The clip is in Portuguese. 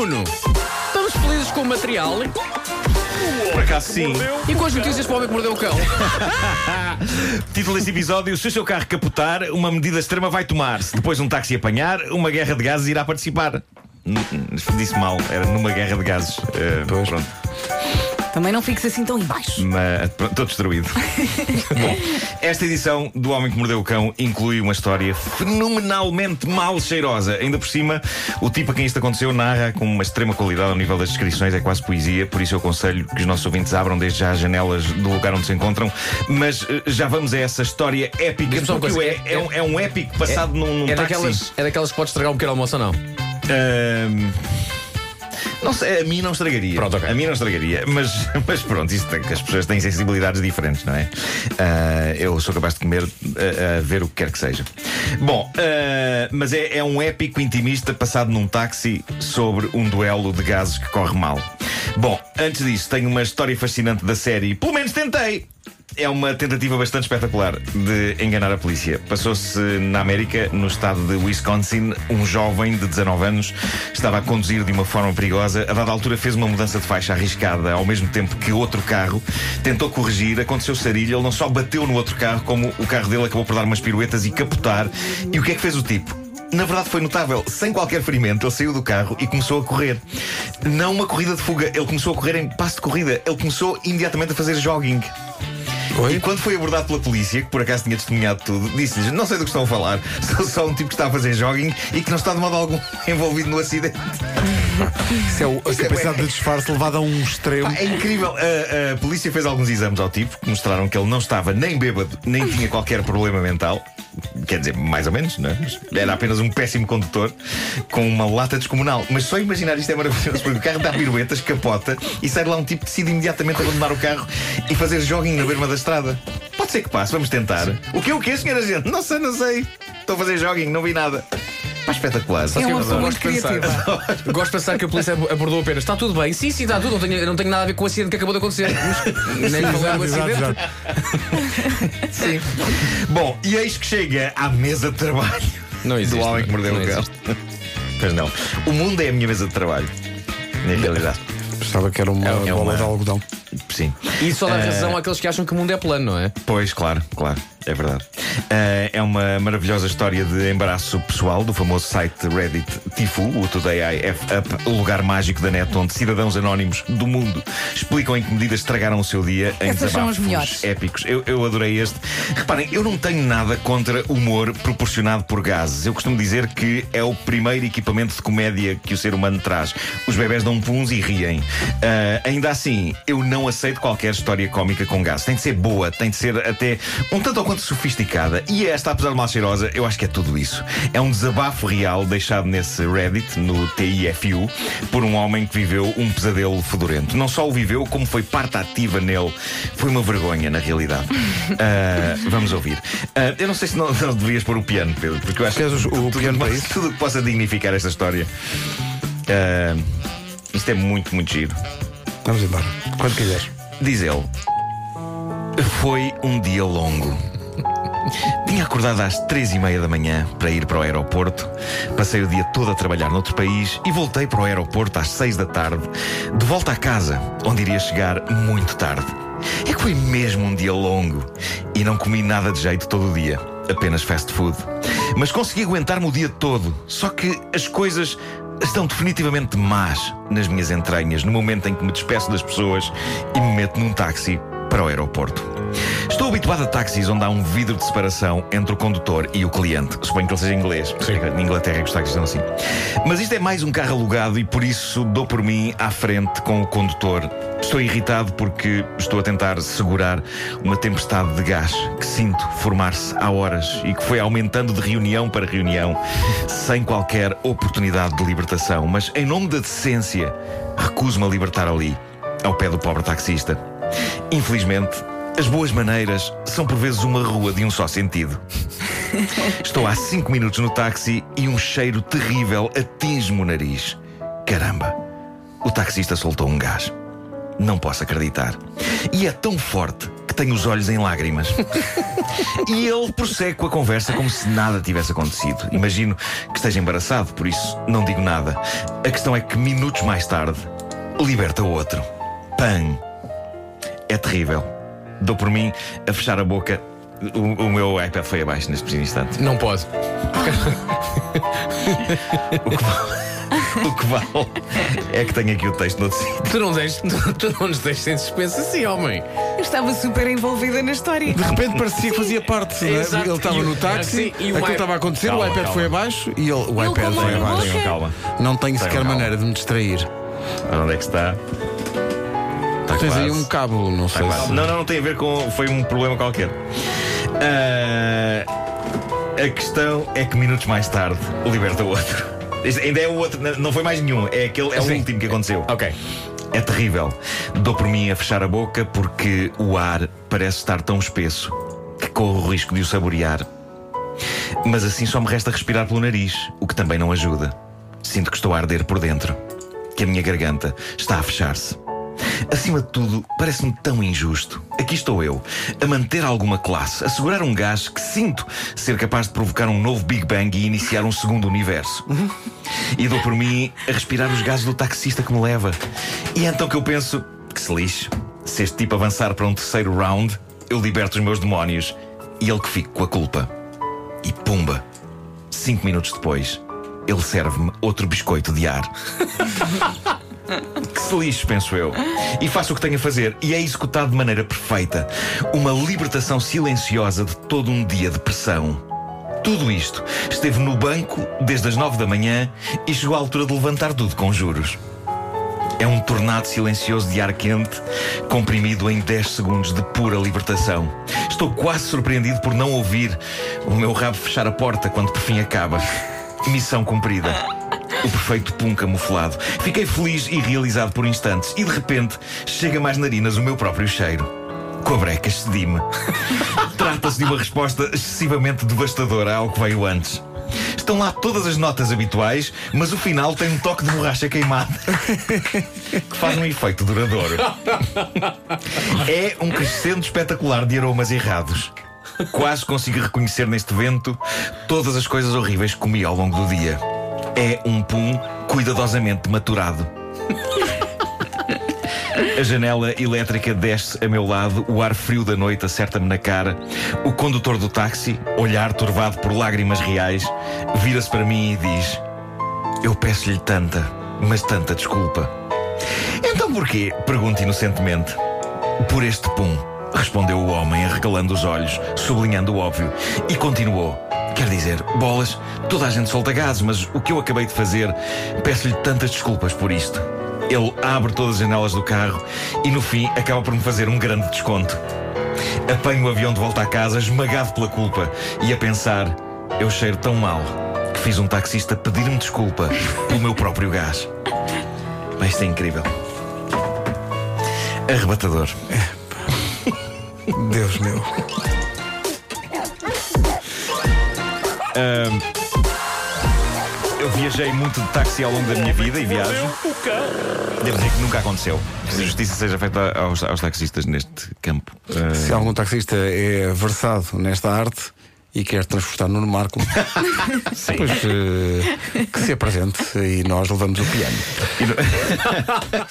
Nuno, estamos felizes com o material Por acaso sim. e com as notícias para o homem que mordeu o cão. Título deste episódio: Se o seu carro capotar, uma medida extrema vai tomar. Se depois um táxi apanhar, uma guerra de gases irá participar. N- n- Disse mal, era numa guerra de gases. Eh, pronto. Também não fiques assim tão em baixo. Mas pronto, estou destruído. Bom, esta edição do Homem que Mordeu o Cão inclui uma história fenomenalmente mal cheirosa. Ainda por cima, o tipo a quem isto aconteceu narra com uma extrema qualidade ao nível das descrições, é quase poesia. Por isso eu aconselho que os nossos ouvintes abram desde já as janelas do lugar onde se encontram. Mas eh, já vamos a essa história épica. Porque coisa, é, é- é um, é um épico passado num, num É táxi. daquelas, é daquelas que pode estragar um pequeno almoço ou não? Ahm, não sei, a mim não estragaria. Pronto, ok. A mim não estragaria. Mas, mas pronto, isto tem, que as pessoas têm sensibilidades diferentes, não é? Ah, eu sou capaz de comer a, a ver o que quer que seja. Bom, ah, mas é, é um épico intimista passado num táxi sobre um duelo de gases que corre mal. Bom, antes disso, tenho uma história fascinante da série. Pelo menos tentei! É uma tentativa bastante espetacular de enganar a polícia. Passou-se na América, no estado de Wisconsin, um jovem de 19 anos estava a conduzir de uma forma perigosa. A dada altura fez uma mudança de faixa arriscada, ao mesmo tempo que outro carro tentou corrigir. Aconteceu sarilho, ele não só bateu no outro carro, como o carro dele acabou por dar umas piruetas e capotar. E o que é que fez o tipo? Na verdade foi notável, sem qualquer ferimento, ele saiu do carro e começou a correr. Não uma corrida de fuga, ele começou a correr em passo de corrida. Ele começou imediatamente a fazer jogging. E quando foi abordado pela polícia, que por acaso tinha testemunhado tudo, disse-lhes: Não sei do que estão a falar, sou só um tipo que está a fazer jogging e que não está de modo algum envolvido no acidente. Isso é o, a capacidade de disfarce levada a um extremo. Pá, é incrível. A, a polícia fez alguns exames ao tipo que mostraram que ele não estava nem bêbado, nem tinha qualquer problema mental. Quer dizer, mais ou menos, não é? Era apenas um péssimo condutor com uma lata descomunal. Mas só imaginar isto é maravilhoso, porque o carro dá piruetas, capota e sai lá um tipo que decide imediatamente abandonar o carro e fazer jogging na berma da estrada. Pode ser que passe, vamos tentar. O que o que, senhora gente? Não sei, não sei. Estou a fazer jogging, não vi nada. Pá, espetacular. É uma pessoa Eu muito gosto de pensar. criativa. Gosto de pensar que a polícia abordou apenas. Está tudo bem? Sim, sim, está tudo. Não tenho, não tenho nada a ver com o acidente que acabou de acontecer. Mas Nem falei do acidente. exato. Sim. Bom, e eis que chega à mesa de trabalho Não existe, do homem que mordeu Não o cão. Pois não. O mundo é a minha mesa de trabalho. Na realidade. Pensava que era uma É- é bola uma- de algodão. Sim. E só dá Eh, razão àqueles que acham que o mundo é plano, não é? Pois, claro, claro, é verdade. Eh, é uma maravilhosa história de embaraço pessoal do famoso site Reddit Tifu, o Today I F Up, o lugar mágico da net onde cidadãos anónimos do mundo explicam em que medidas estragaram o seu dia em Essas são as desabafos épicos. Eu, eu adorei este. Reparem, eu não tenho nada contra humor proporcionado por gases. Eu costumo dizer que é o primeiro equipamento de comédia que o ser humano traz. Os bebés dão puns e riem. Ah, ainda assim, eu não aceito qualquer história cómica com gases. Tem de ser boa, tem de ser até um tanto ou quanto sofisticada. E esta, apesar de mal cheirosa, eu acho que é tudo isso. É um desabafo real deixado nesse Reddit, no TIFU, por um homem que viveu um pesadelo fedorento. Não só o viveu, como foi parte ativa nele. Foi uma vergonha, na realidade. Ah, vamos ouvir. Ah, eu não sei se não, não deverias pôr o piano, Pedro, porque eu acho Queres que o- o tudo, piano tudo, tudo o que possa dignificar esta história. Ah, isto é muito, muito giro. Vamos embora. Quando quiseres. Diz ele: Foi um dia longo. Tinha acordado às três e meia da manhã para ir para o aeroporto. Passei o dia todo a trabalhar noutro país e voltei para o aeroporto às seis da tarde, de volta à casa, onde iria chegar muito tarde. É que foi mesmo um dia longo e não comi nada de jeito todo o dia, apenas fast food. Mas consegui aguentar-me o dia todo. Só que as coisas estão definitivamente más nas minhas entranhas no momento em que me despeço das pessoas e me meto num táxi para o aeroporto. Habituado a táxis onde há um vidro de separação entre o condutor e o cliente. Suponho que ele seja inglês. Na Inglaterra é que os táxis são assim. Mas isto é mais um carro alugado e por isso dou por mim à frente com o condutor. Estou irritado porque estou a tentar segurar uma tempestade de gás que sinto formar-se há horas e que foi aumentando de reunião para reunião sem qualquer oportunidade de libertação. Mas em nome da decência, recuso-me a libertar ali, ao pé do pobre taxista. Infelizmente, as boas maneiras são por vezes uma rua de um só sentido. Estou há cinco minutos no táxi e um cheiro terrível atinge-me o nariz. Caramba, o taxista soltou um gás. Não posso acreditar. E é tão forte que tenho os olhos em lágrimas. e ele prossegue com a conversa como se nada tivesse acontecido. Imagino que esteja embaraçado, por isso não digo nada. A questão é que minutos mais tarde liberta outro. Pan. É terrível. Dou por mim a fechar a boca. O, o meu iPad foi abaixo neste preciso instante. Não pode. O que vale, o que vale é que tenho aqui o texto no outro sítio. Tu não, deixes, tu não nos deixes em suspenso assim, homem. Eu estava super envolvida na história. De repente parecia que fazia parte. é? Exato. Ele estava no táxi, sim, e o aquilo estava a acontecer, Calma, o iPad calma. foi abaixo e ele, o iPad foi abaixo. calma. Não tenho sequer calma. maneira de me distrair. Ora, onde é que está? Está Tens aí quase. um cabo, não sei Está quase. se. Não, não, não tem a ver com. Foi um problema qualquer. Ah, a questão é que minutos mais tarde liberta o outro. Este ainda é o outro, não- foi mais nenhum. É, aquele, é o último que aconteceu. Ok. É terrível. Dou por mim a fechar a boca porque o ar parece estar tão espesso que corro o risco de o saborear. Mas assim só me resta respirar pelo nariz, o que também não ajuda. Sinto que estou a arder por dentro, que a minha garganta está a fechar-se. Acima de tudo, parece-me tão injusto. Aqui estou eu, a manter alguma classe, a segurar um gás que sinto ser capaz de provocar um novo Big Bang e iniciar um segundo universo. E dou por mim a respirar os gases do taxista que me leva. E é então que eu penso que se lixe. Se este tipo avançar para um terceiro round, eu liberto os meus demónios e ele que fique com a culpa. E pumba! Cinco minutos depois, ele serve-me outro biscoito de ar. Que se lixe, penso eu. E faço o que tenho a fazer. E é executado de maneira perfeita. Uma libertação silenciosa de todo um dia de pressão. Tudo isto esteve no banco desde as nove da manhã e chegou à altura de levantar tudo com juros. É um tornado silencioso de ar quente, comprimido em 10 segundos de pura libertação. Estou quase surpreendido por não ouvir o meu rabo fechar a porta quando por fim acaba. Missão cumprida. O perfeito pum camuflado. Fiquei feliz e realizado por instantes e de repente chega mais narinas o meu próprio cheiro. Com a breca excedi-me. Trata-se de uma resposta excessivamente devastadora ao que veio antes. Estão lá todas as notas habituais, mas o final tem um toque de borracha queimada que faz um efeito duradouro. É um crescendo espetacular de aromas errados. Quase consigo reconhecer neste vento todas as coisas horríveis que comi ao longo do dia. É um pum cuidadosamente maturado. A janela elétrica desce a meu lado, o ar frio da noite acerta-me na cara. O condutor do táxi, olhar turvado por lágrimas reais, vira-se para mim e diz: Eu peço-lhe tanta, mas tanta desculpa. Então porquê? Pergunto inocentemente. Por este pum, respondeu o homem, arregalando os olhos, sublinhando o óbvio, e continuou. Quer dizer, bolas, toda a gente solta gases, mas o que eu acabei de fazer, peço-lhe tantas desculpas por isto. Ele abre todas as janelas do carro e no fim acaba por me fazer um grande desconto. Apanho o avião de volta à casa, esmagado pela culpa, e a pensar: eu cheiro tão mal que fiz um taxista pedir-me desculpa pelo meu próprio gás. Mas isto é incrível. Arrebatador. Deus meu. Eu viajei muito de táxi ao longo da minha vida e viajo. Devo dizer que nunca aconteceu. Que a justiça seja feita aos, aos taxistas neste campo. Ah, Se algum taxista é versado nesta arte e quer transportar Nuno Marco, pois eh, que se apresente e nós levamos o piano. no-